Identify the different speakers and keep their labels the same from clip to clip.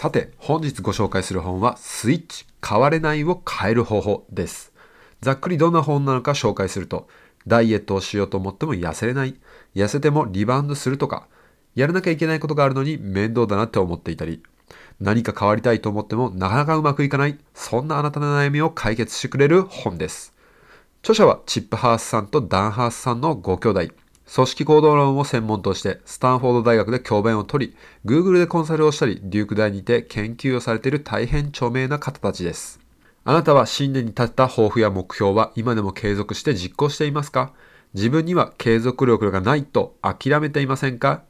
Speaker 1: さて、本日ご紹介する本は、スイッチ、変われないを変える方法です。ざっくりどんな本なのか紹介すると、ダイエットをしようと思っても痩せれない、痩せてもリバウンドするとか、やらなきゃいけないことがあるのに面倒だなって思っていたり、何か変わりたいと思ってもなかなかうまくいかない、そんなあなたの悩みを解決してくれる本です。著者はチップハースさんとダンハースさんのご兄弟。組織行動論を専門として、スタンフォード大学で教鞭を取り、Google でコンサルをしたり、デューク大にて研究をされている大変著名な方たちです。あなたは新年に立った抱負や目標は今でも継続して実行していますか？自分には継続力がないと諦めていませんか？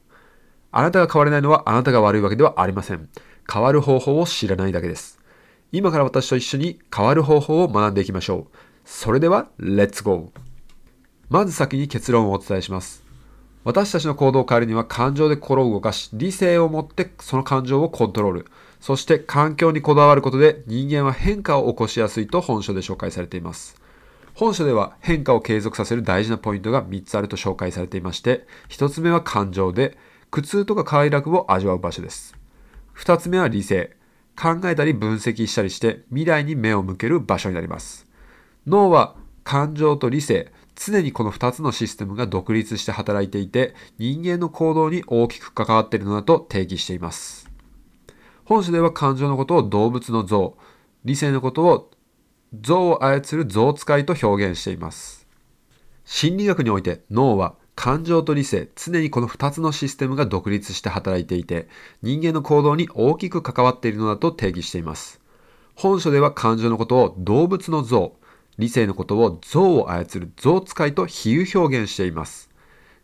Speaker 1: あなたが変われないのはあなたが悪いわけではありません。変わる方法を知らないだけです。今から私と一緒に変わる方法を学んでいきましょう。それでは、レッツゴーまず先に結論をお伝えします。私たちの行動を変えるには感情で心を動かし、理性を持ってその感情をコントロール。そして環境にこだわることで人間は変化を起こしやすいと本書で紹介されています。本書では変化を継続させる大事なポイントが3つあると紹介されていまして、1つ目は感情で、苦痛とか快楽を味わう場所です。2つ目は理性。考えたり分析したりして未来に目を向ける場所になります。脳は感情と理性、常にこの2つのシステムが独立して働いていて、人間の行動に大きく関わっているのだと定義しています。本書では感情のことを動物の像、理性のことを像を操る像使いと表現しています。心理学において脳は感情と理性、常にこの2つのシステムが独立して働いていて、人間の行動に大きく関わっているのだと定義しています。本書では感情のことを動物の像、理性のことを象を操る象使いと比喩表現しています。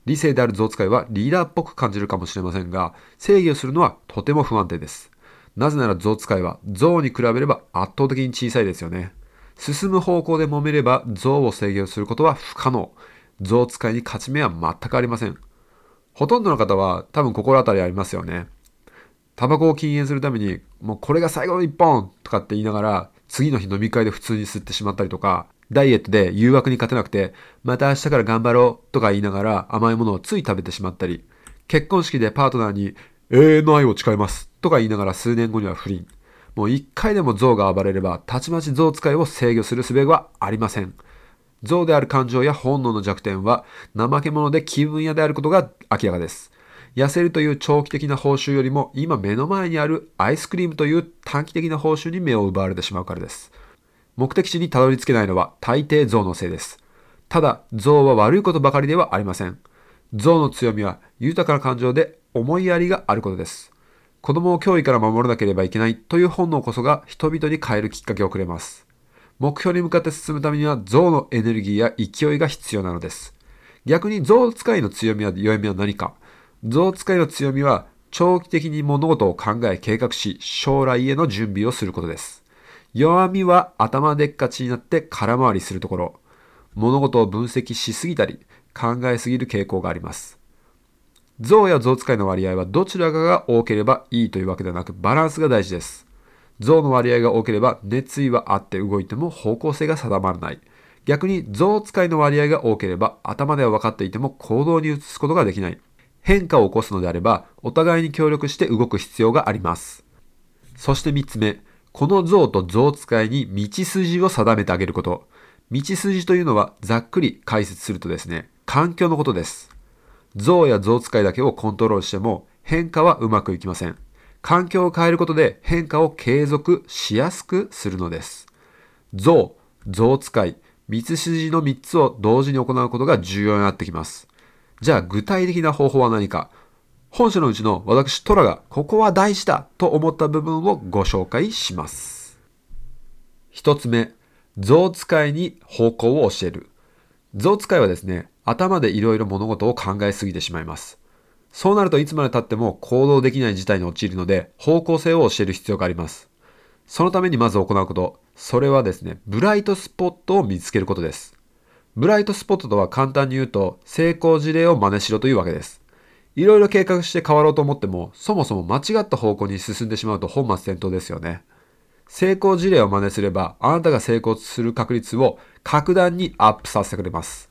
Speaker 1: 理性である象使いはリーダーっぽく感じるかもしれませんが、制御するのはとても不安定です。なぜなら象使いは象に比べれば圧倒的に小さいですよね。進む方向で揉めれば象を制御することは不可能。象使いに勝ち目は全くありません。ほとんどの方は多分心当たりありますよね。タバコを禁煙するために、もうこれが最後の一本とかって言いながら、次の日飲み会で普通に吸ってしまったりとか、ダイエットで誘惑に勝てなくて、また明日から頑張ろうとか言いながら甘いものをつい食べてしまったり、結婚式でパートナーに永遠の愛を誓いますとか言いながら数年後には不倫。もう一回でも象が暴れれば、たちまち象使いを制御する術はありません。象である感情や本能の弱点は、怠け者で気分屋であることが明らかです。痩せるという長期的な報酬よりも、今目の前にあるアイスクリームという短期的な報酬に目を奪われてしまうからです。目的地にたどり着けないのは大抵象のせいです。ただ、象は悪いことばかりではありません。象の強みは豊かな感情で思いやりがあることです。子供を脅威から守らなければいけないという本能こそが人々に変えるきっかけをくれます。目標に向かって進むためには象のエネルギーや勢いが必要なのです。逆に象使いの強みや弱みは何か象使いの強みは長期的に物事を考え計画し将来への準備をすることです。弱みは頭でっかちになって空回りするところ。物事を分析しすぎたり考えすぎる傾向があります。象や象使いの割合はどちらかが多ければいいというわけではなくバランスが大事です。象の割合が多ければ熱意はあって動いても方向性が定まらない。逆に象使いの割合が多ければ頭では分かっていても行動に移すことができない。変化を起こすのであればお互いに協力して動く必要があります。そして3つ目、この像と像使いに道筋を定めてあげること。道筋というのはざっくり解説するとですね、環境のことです。像や像使いだけをコントロールしても変化はうまくいきません。環境を変えることで変化を継続しやすくするのです。像、像使い、道筋の3つを同時に行うことが重要になってきます。じゃあ具体的な方法は何か本書のうちの私トラがここは大事だと思った部分をご紹介します。一つ目、象使いに方向を教える。象使いはですね、頭でいろいろ物事を考えすぎてしまいます。そうなるといつまで経っても行動できない事態に陥るので方向性を教える必要があります。そのためにまず行うこと、それはですね、ブライトスポットを見つけることです。ブライトスポットとは簡単に言うと成功事例を真似しろというわけです。いろいろ計画して変わろうと思っても、そもそも間違った方向に進んでしまうと本末転倒ですよね。成功事例を真似すれば、あなたが成功する確率を格段にアップさせてくれます。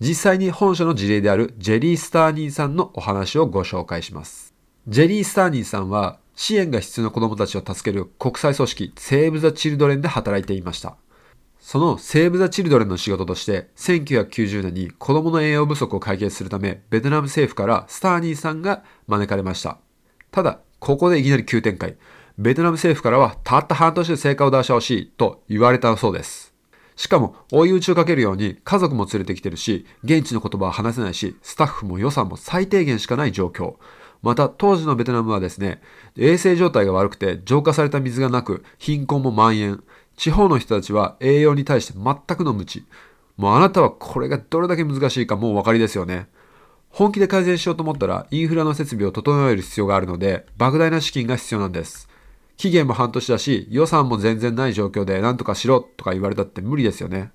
Speaker 1: 実際に本書の事例であるジェリー・スターニーさんのお話をご紹介します。ジェリー・スターニーさんは支援が必要な子供たちを助ける国際組織セーブ・ザ・チルドレンで働いていました。そのセーブ・ザ・チルドレンの仕事として、1990年に子供の栄養不足を解決するため、ベトナム政府からスターニーさんが招かれました。ただ、ここでいきなり急展開。ベトナム政府からは、たった半年で成果を出してほしいと言われたそうです。しかも、追い打ちをかけるように家族も連れてきてるし、現地の言葉は話せないし、スタッフも予算も最低限しかない状況。また、当時のベトナムはですね、衛生状態が悪くて浄化された水がなく、貧困も蔓延。地方の人たちは栄養に対して全くの無知。もうあなたはこれがどれだけ難しいかもうお分かりですよね。本気で改善しようと思ったらインフラの設備を整える必要があるので莫大な資金が必要なんです。期限も半年だし予算も全然ない状況で何とかしろとか言われたって無理ですよね。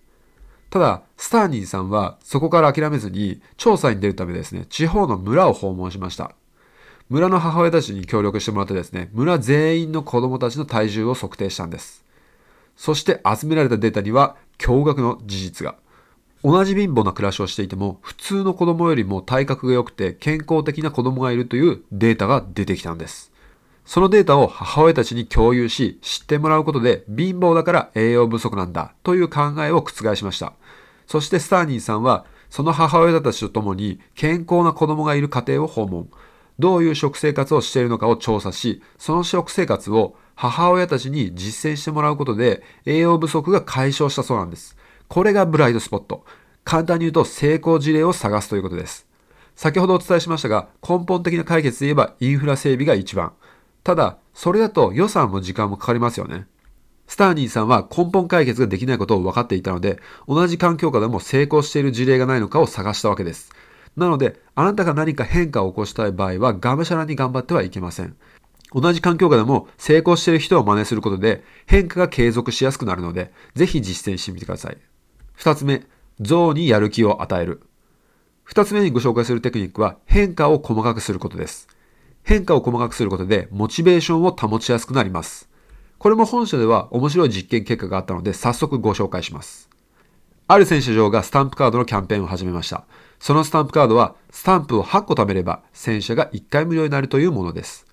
Speaker 1: ただ、スターニーさんはそこから諦めずに調査に出るためですね、地方の村を訪問しました。村の母親たちに協力してもらってですね、村全員の子供たちの体重を測定したんです。そして集められたデータには驚愕の事実が。同じ貧乏な暮らしをしていても、普通の子供よりも体格が良くて健康的な子供がいるというデータが出てきたんです。そのデータを母親たちに共有し、知ってもらうことで貧乏だから栄養不足なんだという考えを覆しました。そしてスターニーさんは、その母親たちと共に健康な子供がいる家庭を訪問。どういう食生活をしているのかを調査し、その食生活を母親たちに実践してもらうことで栄養不足が解消したそうなんです。これがブライトスポット。簡単に言うと成功事例を探すということです。先ほどお伝えしましたが、根本的な解決で言えばインフラ整備が一番。ただ、それだと予算も時間もかかりますよね。スターニーさんは根本解決ができないことを分かっていたので、同じ環境下でも成功している事例がないのかを探したわけです。なので、あなたが何か変化を起こしたい場合は、がむしゃらに頑張ってはいけません。同じ環境下でも成功している人を真似することで変化が継続しやすくなるので、ぜひ実践してみてください。二つ目、象にやる気を与える。二つ目にご紹介するテクニックは変化を細かくすることです。変化を細かくすることでモチベーションを保ちやすくなります。これも本書では面白い実験結果があったので早速ご紹介します。ある選手場がスタンプカードのキャンペーンを始めました。そのスタンプカードはスタンプを8個貯めれば洗車が1回無料になるというものです。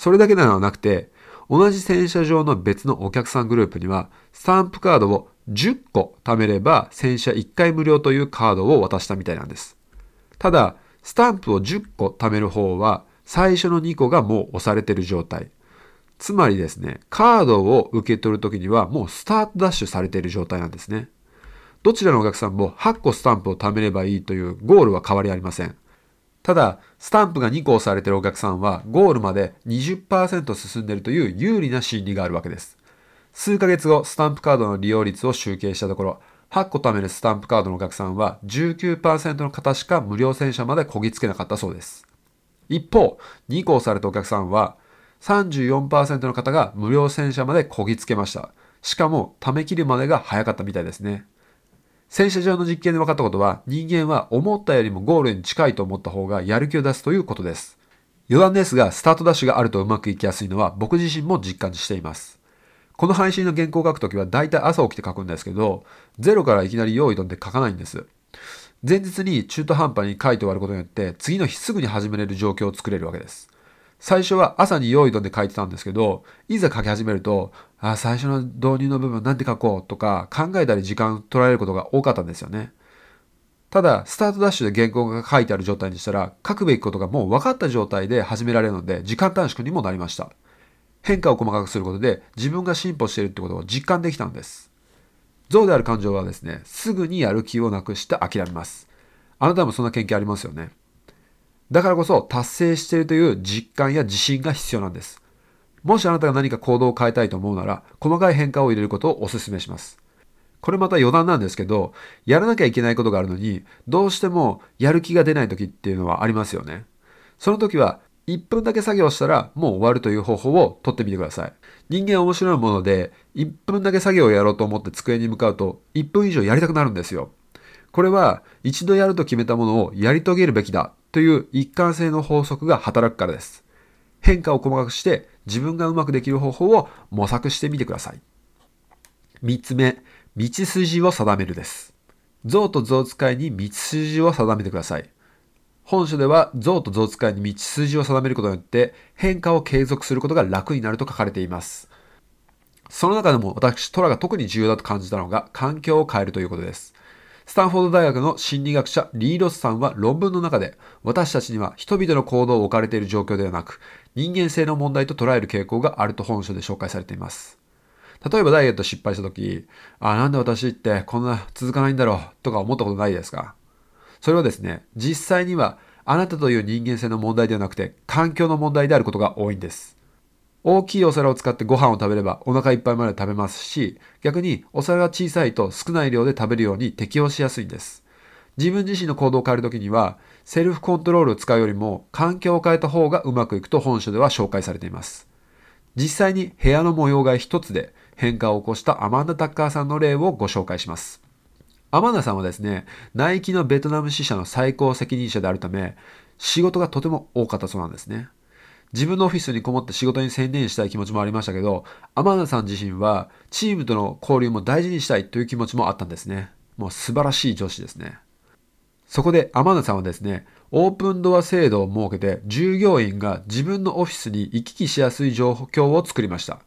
Speaker 1: それだけではなくて、同じ洗車場の別のお客さんグループには、スタンプカードを10個貯めれば洗車1回無料というカードを渡したみたいなんです。ただ、スタンプを10個貯める方は、最初の2個がもう押されている状態。つまりですね、カードを受け取るときにはもうスタートダッシュされている状態なんですね。どちらのお客さんも8個スタンプを貯めればいいというゴールは変わりありません。ただ、スタンプが2個押されているお客さんは、ゴールまで20%進んでいるという有利な心理があるわけです。数ヶ月後、スタンプカードの利用率を集計したところ、8個貯めるスタンプカードのお客さんは19%の方しか無料洗車までこぎつけなかったそうです。一方、2個押されたお客さんは34%の方が無料洗車までこぎつけました。しかも、貯め切るまでが早かったみたいですね。洗車場の実験で分かったことは、人間は思ったよりもゴールに近いと思った方がやる気を出すということです。余談ですが、スタートダッシュがあるとうまくいきやすいのは僕自身も実感しています。この配信の原稿を書くときは大体朝起きて書くんですけど、ゼロからいきなり用意どんで書かないんです。前日に中途半端に書いて終わることによって、次の日すぐに始めれる状況を作れるわけです。最初は朝に用意どんで書いてたんですけど、いざ書き始めると、あ最初の導入の部分なんて書こうとか考えたり時間取られることが多かったんですよね。ただ、スタートダッシュで原稿が書いてある状態にしたら、書くべきことがもう分かった状態で始められるので、時間短縮にもなりました。変化を細かくすることで、自分が進歩しているってことを実感できたんです。象である感情はですね、すぐにやる気をなくして諦めます。あなたもそんな経験ありますよね。だからこそ達成しているという実感や自信が必要なんです。もしあなたが何か行動を変えたいと思うなら、細かい変化を入れることをお勧めします。これまた余談なんですけど、やらなきゃいけないことがあるのに、どうしてもやる気が出ない時っていうのはありますよね。その時は、1分だけ作業したらもう終わるという方法をとってみてください。人間は面白いもので、1分だけ作業をやろうと思って机に向かうと、1分以上やりたくなるんですよ。これは、一度やると決めたものをやり遂げるべきだという一貫性の法則が働くからです。変化を細かくして自分がうまくできる方法を模索してみてください。3つ目、道筋を定めるです。象と象使いに道筋を定めてください。本書では像と像使いに道筋を定めることによって変化を継続することが楽になると書かれています。その中でも私、トラが特に重要だと感じたのが環境を変えるということです。スタンフォード大学の心理学者リーロスさんは論文の中で私たちには人々の行動を置かれている状況ではなく人間性の問題と捉える傾向があると本書で紹介されています。例えばダイエット失敗した時、あ、なんで私ってこんな続かないんだろうとか思ったことないですか？それはですね、実際にはあなたという人間性の問題ではなくて環境の問題であることが多いんです。大きいお皿を使ってご飯を食べればお腹いっぱいまで食べますし、逆にお皿が小さいと少ない量で食べるように適応しやすいんです。自分自身の行動を変えるときには、セルフコントロールを使うよりも環境を変えた方がうまくいくと本書では紹介されています。実際に部屋の模様替え一つで変化を起こしたアマンダ・タッカーさんの例をご紹介します。アマンダさんはですね、ナイキのベトナム支社の最高責任者であるため、仕事がとても多かったそうなんですね。自分のオフィスにこもって仕事に専念したい気持ちもありましたけど、アマンダさん自身はチームとの交流も大事にしたいという気持ちもあったんですね。もう素晴らしい上司ですね。そこでアマンダさんはですね、オープンドア制度を設けて従業員が自分のオフィスに行き来しやすい状況を作りました。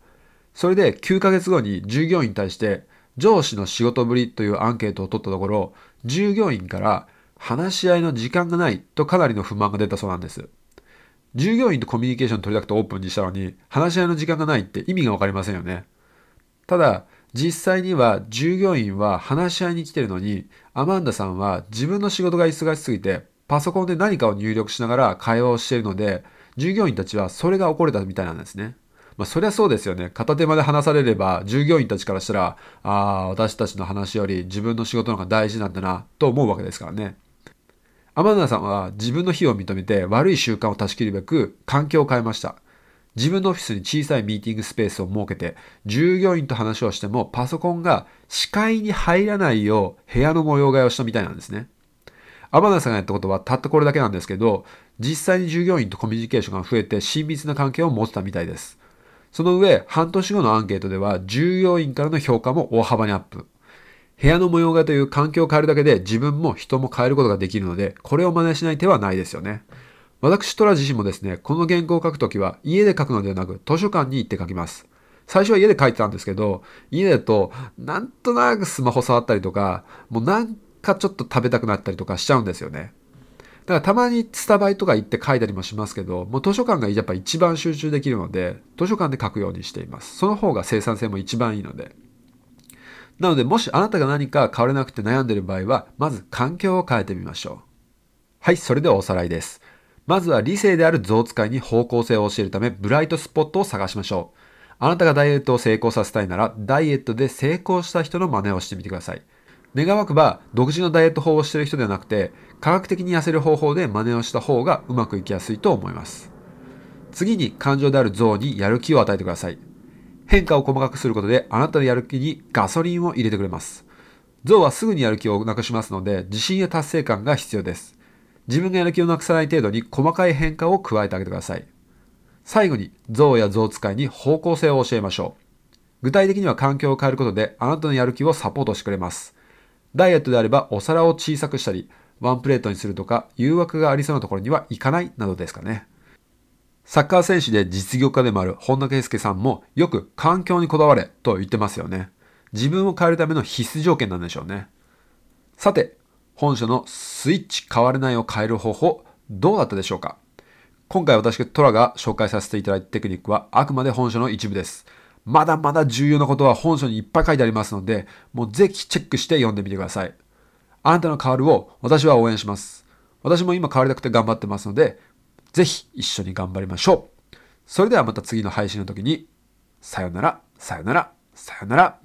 Speaker 1: それで9ヶ月後に従業員に対して上司の仕事ぶりというアンケートを取ったところ、従業員から話し合いの時間がないとかなりの不満が出たそうなんです。従業員とコミュニケーション取りたくてオープンにしたのに、話し合いの時間がないって意味がわかりませんよね。ただ、実際には従業員は話し合いに来てるのに、アマンダさんは自分の仕事が忙しすぎて、パソコンで何かを入力しながら会話をしているので、従業員たちはそれが起これたみたいなんですね。まあ、そりゃそうですよね。片手間で話されれば、従業員たちからしたら、ああ、私たちの話より自分の仕事の方が大事なんだな、と思うわけですからね。アマンダさんは自分の非を認めて悪い習慣を断ち切るべく環境を変えました。自分のオフィスに小さいミーティングスペースを設けて、従業員と話をしてもパソコンが視界に入らないよう部屋の模様替えをしたみたいなんですね。アマンダさんがやったことはたったこれだけなんですけど、実際に従業員とコミュニケーションが増えて親密な関係を持ってたみたいです。その上、半年後のアンケートでは従業員からの評価も大幅にアップ。部屋の模様替えという環境を変えるだけで自分も人も変えることができるので、これを真似しない手はないですよね。私トラ自身もですね、この原稿を書くときは家で書くのではなく図書館に行って書きます。最初は家で書いてたんですけど、家だとなんとなくスマホ触ったりとか、もうなんかちょっと食べたくなったりとかしちゃうんですよね。だからたまにスタバイとか行って書いたりもしますけど、もう図書館がやっぱ一番集中できるので、図書館で書くようにしています。その方が生産性も一番いいので。なので、もしあなたが何か変われなくて悩んでいる場合は、まず環境を変えてみましょう。はい、それではおさらいです。まずは理性である象使いに方向性を教えるため、ブライトスポットを探しましょう。あなたがダイエットを成功させたいなら、ダイエットで成功した人の真似をしてみてください。願わくば、独自のダイエット法をしている人ではなくて、科学的に痩せる方法で真似をした方がうまくいきやすいと思います。次に感情である象にやる気を与えてください。変化を細かくすることであなたのやる気にガソリンを入れてくれます。象はすぐにやる気をなくしますので自信や達成感が必要です。自分がやる気をなくさない程度に細かい変化を加えてあげてください。最後に象や象使いに方向性を教えましょう。具体的には環境を変えることであなたのやる気をサポートしてくれます。ダイエットであればお皿を小さくしたり、ワンプレートにするとか誘惑がありそうなところには行かないなどですかね。サッカー選手で実業家でもある本田圭佑さんもよく環境にこだわれと言ってますよね。自分を変えるための必須条件なんでしょうね。さて、本書のスイッチ変われないを変える方法、どうだったでしょうか今回私トラが紹介させていただいたテクニックはあくまで本書の一部です。まだまだ重要なことは本書にいっぱい書いてありますので、もうぜひチェックして読んでみてください。あなたの変わるを私は応援します。私も今変わりたくて頑張ってますので、ぜひ一緒に頑張りましょう。それではまた次の配信の時に、さよなら、さよなら、さよなら。